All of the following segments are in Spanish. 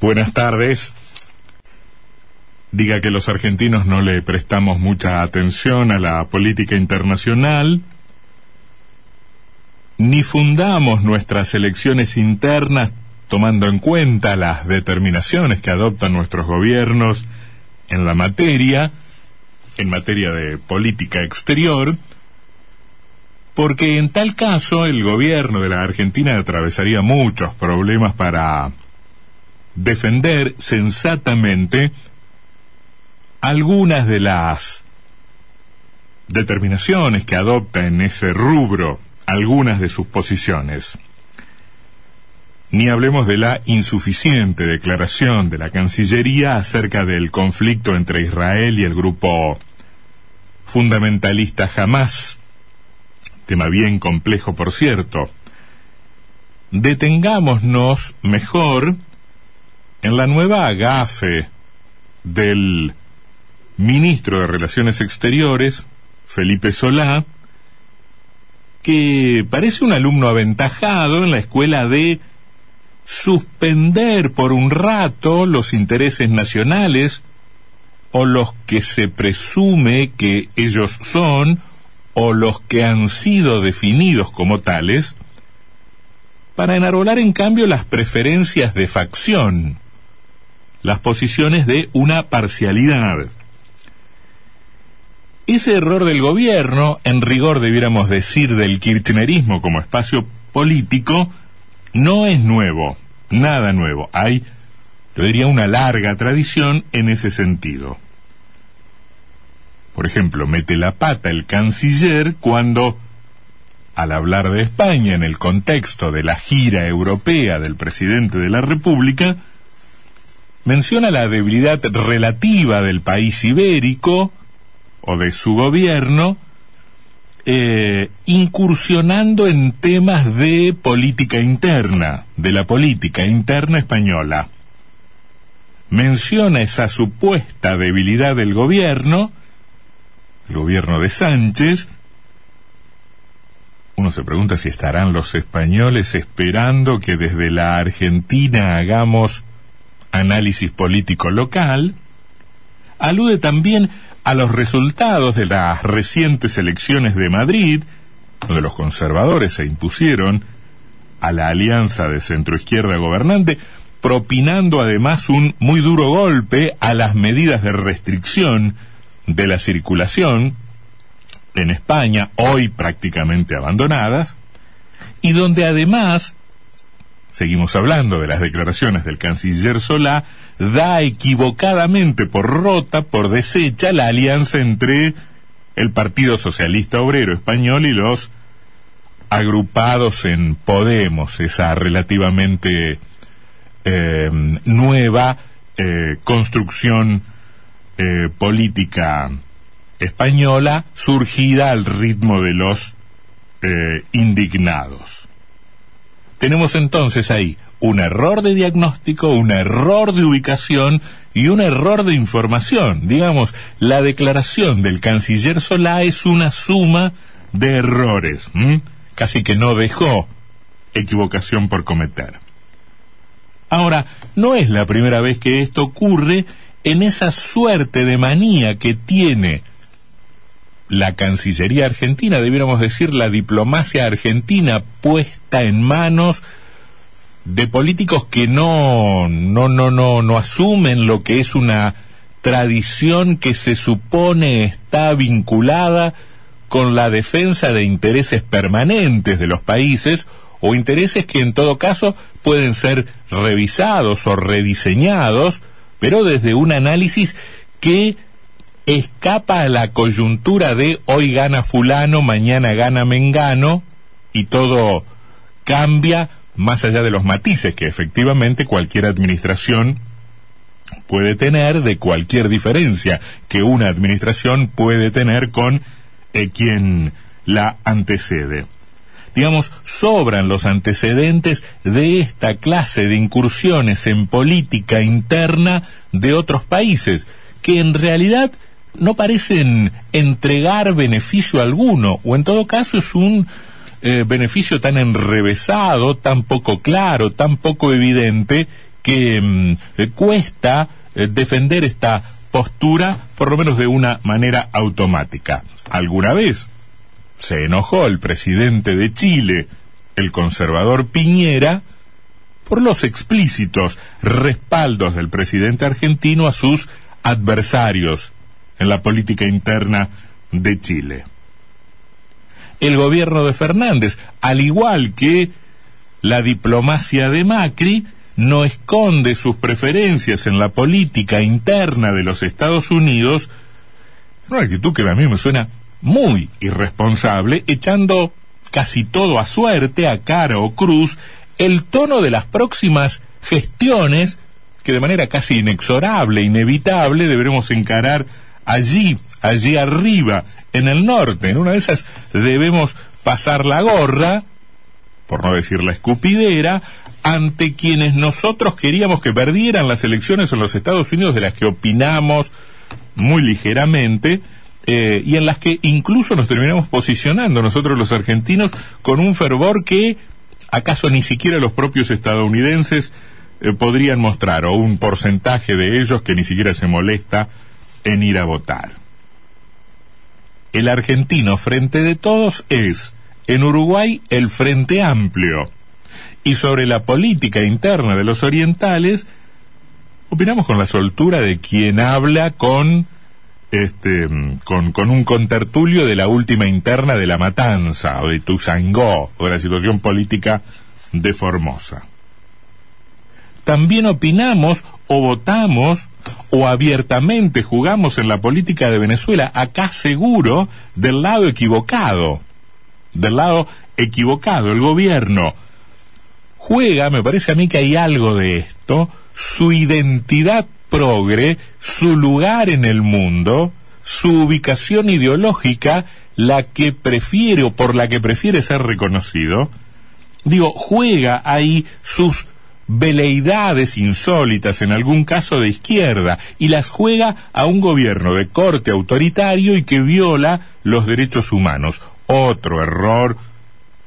Buenas tardes. Diga que los argentinos no le prestamos mucha atención a la política internacional, ni fundamos nuestras elecciones internas tomando en cuenta las determinaciones que adoptan nuestros gobiernos en la materia, en materia de política exterior, porque en tal caso el gobierno de la Argentina atravesaría muchos problemas para defender sensatamente algunas de las determinaciones que adopta en ese rubro algunas de sus posiciones. Ni hablemos de la insuficiente declaración de la Cancillería acerca del conflicto entre Israel y el grupo fundamentalista Hamas, tema bien complejo por cierto. Detengámonos mejor en la nueva agafe del ministro de Relaciones Exteriores, Felipe Solá, que parece un alumno aventajado en la escuela de suspender por un rato los intereses nacionales o los que se presume que ellos son o los que han sido definidos como tales, para enarbolar en cambio las preferencias de facción, las posiciones de una parcialidad. Ese error del gobierno, en rigor debiéramos decir del kirchnerismo como espacio político, no es nuevo, nada nuevo. Hay, yo diría, una larga tradición en ese sentido. Por ejemplo, mete la pata el canciller cuando, al hablar de España en el contexto de la gira europea del presidente de la República, menciona la debilidad relativa del país ibérico, o de su gobierno eh, incursionando en temas de política interna, de la política interna española. Menciona esa supuesta debilidad del gobierno, el gobierno de Sánchez. Uno se pregunta si estarán los españoles esperando que desde la Argentina hagamos análisis político local. Alude también a los resultados de las recientes elecciones de Madrid, donde los conservadores se impusieron a la alianza de centroizquierda gobernante, propinando además un muy duro golpe a las medidas de restricción de la circulación en España, hoy prácticamente abandonadas, y donde además seguimos hablando de las declaraciones del canciller Solá, da equivocadamente por rota, por deshecha, la alianza entre el Partido Socialista Obrero Español y los agrupados en Podemos, esa relativamente eh, nueva eh, construcción eh, política española surgida al ritmo de los indignados. Tenemos entonces ahí un error de diagnóstico, un error de ubicación y un error de información. Digamos, la declaración del canciller Solá es una suma de errores, casi que no dejó equivocación por cometer. Ahora, no es la primera vez que esto ocurre en esa suerte de manía que tiene la Cancillería argentina, debiéramos decir la diplomacia argentina puesta en manos de políticos que no, no, no, no, no asumen lo que es una tradición que se supone está vinculada con la defensa de intereses permanentes de los países o intereses que en todo caso pueden ser revisados o rediseñados, pero desde un análisis que escapa a la coyuntura de hoy gana fulano, mañana gana mengano y todo cambia más allá de los matices que efectivamente cualquier administración puede tener de cualquier diferencia que una administración puede tener con eh, quien la antecede. Digamos, sobran los antecedentes de esta clase de incursiones en política interna de otros países, que en realidad no parecen entregar beneficio alguno, o en todo caso es un eh, beneficio tan enrevesado, tan poco claro, tan poco evidente, que mm, cuesta defender esta postura, por lo menos de una manera automática. ¿Alguna vez? Se enojó el presidente de Chile, el conservador Piñera, por los explícitos respaldos del presidente argentino a sus adversarios en la política interna de Chile. El gobierno de Fernández, al igual que la diplomacia de Macri, no esconde sus preferencias en la política interna de los Estados Unidos, una actitud que a mí me suena muy irresponsable, echando casi todo a suerte, a cara o cruz, el tono de las próximas gestiones que de manera casi inexorable, inevitable, deberemos encarar allí, allí arriba, en el norte. En una de esas debemos pasar la gorra, por no decir la escupidera, ante quienes nosotros queríamos que perdieran las elecciones en los Estados Unidos, de las que opinamos muy ligeramente, eh, y en las que incluso nos terminamos posicionando nosotros los argentinos con un fervor que acaso ni siquiera los propios estadounidenses eh, podrían mostrar, o un porcentaje de ellos que ni siquiera se molesta en ir a votar. El argentino frente de todos es, en Uruguay, el Frente Amplio y sobre la política interna de los orientales, opinamos con la soltura de quien habla con este con, con un contertulio de la última interna de la matanza o de Tuzangó o de la situación política de Formosa. También opinamos o votamos o abiertamente jugamos en la política de Venezuela, acá seguro, del lado equivocado. Del lado equivocado. El gobierno juega, me parece a mí que hay algo de esto, su identidad progre, su lugar en el mundo, su ubicación ideológica, la que prefiere o por la que prefiere ser reconocido, digo, juega ahí sus veleidades insólitas, en algún caso de izquierda, y las juega a un gobierno de corte autoritario y que viola los derechos humanos. Otro error,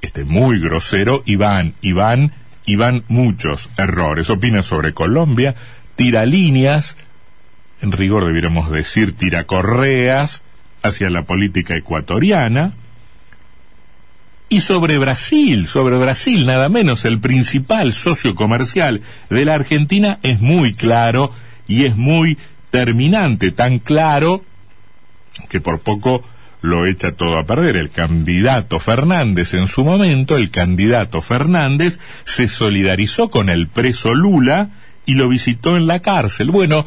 este muy grosero, Iván, Iván y van muchos errores. Opina sobre Colombia, tira líneas, en rigor debiéramos decir tira correas hacia la política ecuatoriana, y sobre Brasil, sobre Brasil nada menos, el principal socio comercial de la Argentina es muy claro y es muy terminante, tan claro que por poco lo echa todo a perder. El candidato Fernández en su momento, el candidato Fernández se solidarizó con el preso Lula y lo visitó en la cárcel. Bueno,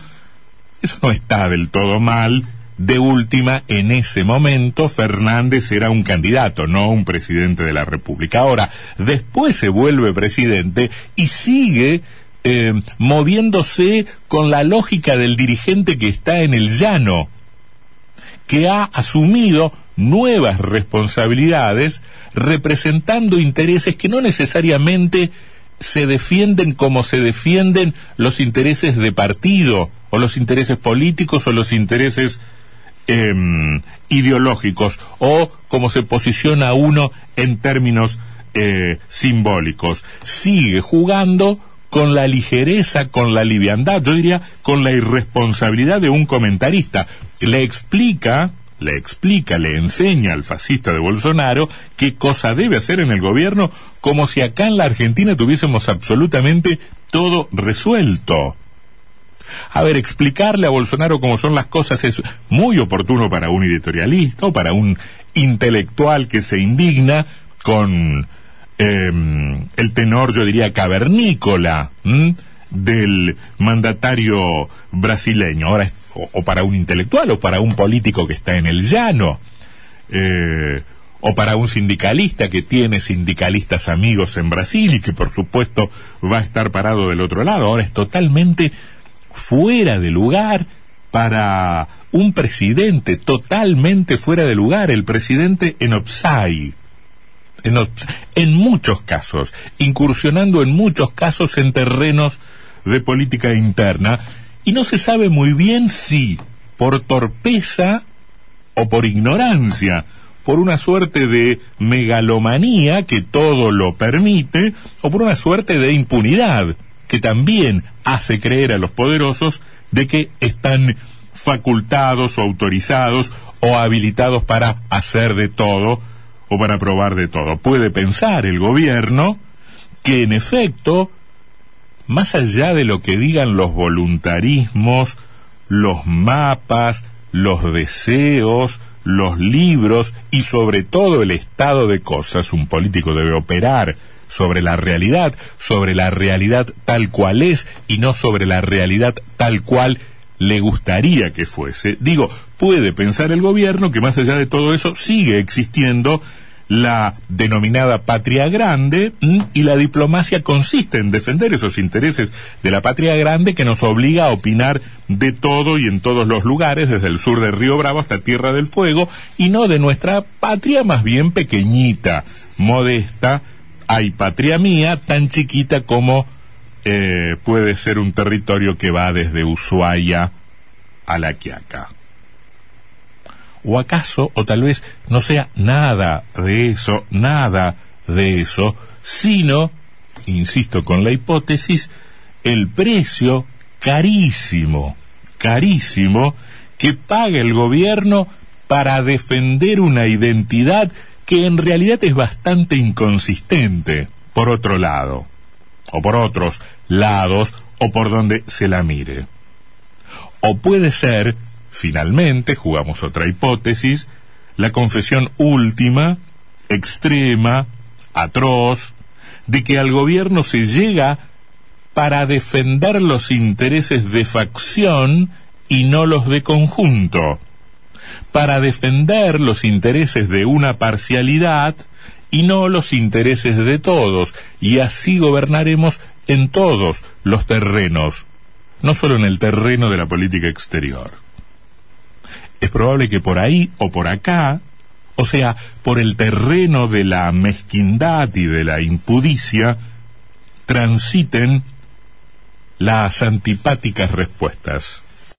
eso no está del todo mal. De última, en ese momento Fernández era un candidato, no un presidente de la República. Ahora, después se vuelve presidente y sigue eh, moviéndose con la lógica del dirigente que está en el llano que ha asumido nuevas responsabilidades representando intereses que no necesariamente se defienden como se defienden los intereses de partido o los intereses políticos o los intereses em, ideológicos o como se posiciona uno en términos eh, simbólicos. Sigue jugando con la ligereza, con la liviandad, yo diría con la irresponsabilidad de un comentarista. Le explica, le explica, le enseña al fascista de Bolsonaro qué cosa debe hacer en el gobierno, como si acá en la Argentina tuviésemos absolutamente todo resuelto. A ver, explicarle a Bolsonaro cómo son las cosas es muy oportuno para un editorialista o para un intelectual que se indigna con Em, el tenor, yo diría, cavernícola del mandatario brasileño. Ahora, o, para un intelectual o para un político que está en el llano. Eh, o para un sindicalista que tiene sindicalistas amigos en Brasil y que por supuesto va a estar parado del otro lado. Ahora es totalmente fuera de lugar para un presidente, totalmente fuera de lugar, el presidente en Opsai en, muchos casos, incursionando en muchos casos en terrenos de política interna, y no se sabe muy bien si por torpeza o por ignorancia, por una suerte de megalomanía que todo lo permite, o por una suerte de impunidad que también hace creer a los poderosos de que están facultados o autorizados o habilitados para hacer de todo o para probar de todo. Puede pensar el gobierno que en efecto, más allá de lo que digan los voluntarismos, los mapas, los deseos, los libros y sobre todo el estado de cosas, un político debe operar sobre la realidad, sobre la realidad tal cual es y no sobre la realidad tal cual le gustaría que fuese. Digo, puede pensar el gobierno que más allá de todo eso sigue existiendo la denominada patria grande y la diplomacia consiste en defender esos intereses de la patria grande que nos obliga a opinar de todo y en todos los lugares, desde el sur de Río Bravo hasta Tierra del Fuego, y no de nuestra patria más bien pequeñita, modesta, hay patria mía tan chiquita como eh, puede ser un territorio que va desde Ushuaia a La Quiaca. ¿O acaso, o tal vez no sea nada de eso, nada de eso, sino, insisto con la hipótesis, el precio carísimo, carísimo, que paga el gobierno para defender una identidad que en realidad es bastante inconsistente, por otro lado, o por otros lados, o por donde se la mire. O puede ser Finalmente, jugamos otra hipótesis, la confesión última, extrema, atroz, de que al gobierno se llega para defender los intereses de facción y no los de conjunto, para defender los intereses de una parcialidad y no los intereses de todos, y así gobernaremos en todos los terrenos, no solo en el terreno de la política exterior es probable que por ahí o por acá, o sea, por el terreno de la mezquindad y de la impudicia, transiten las antipáticas respuestas.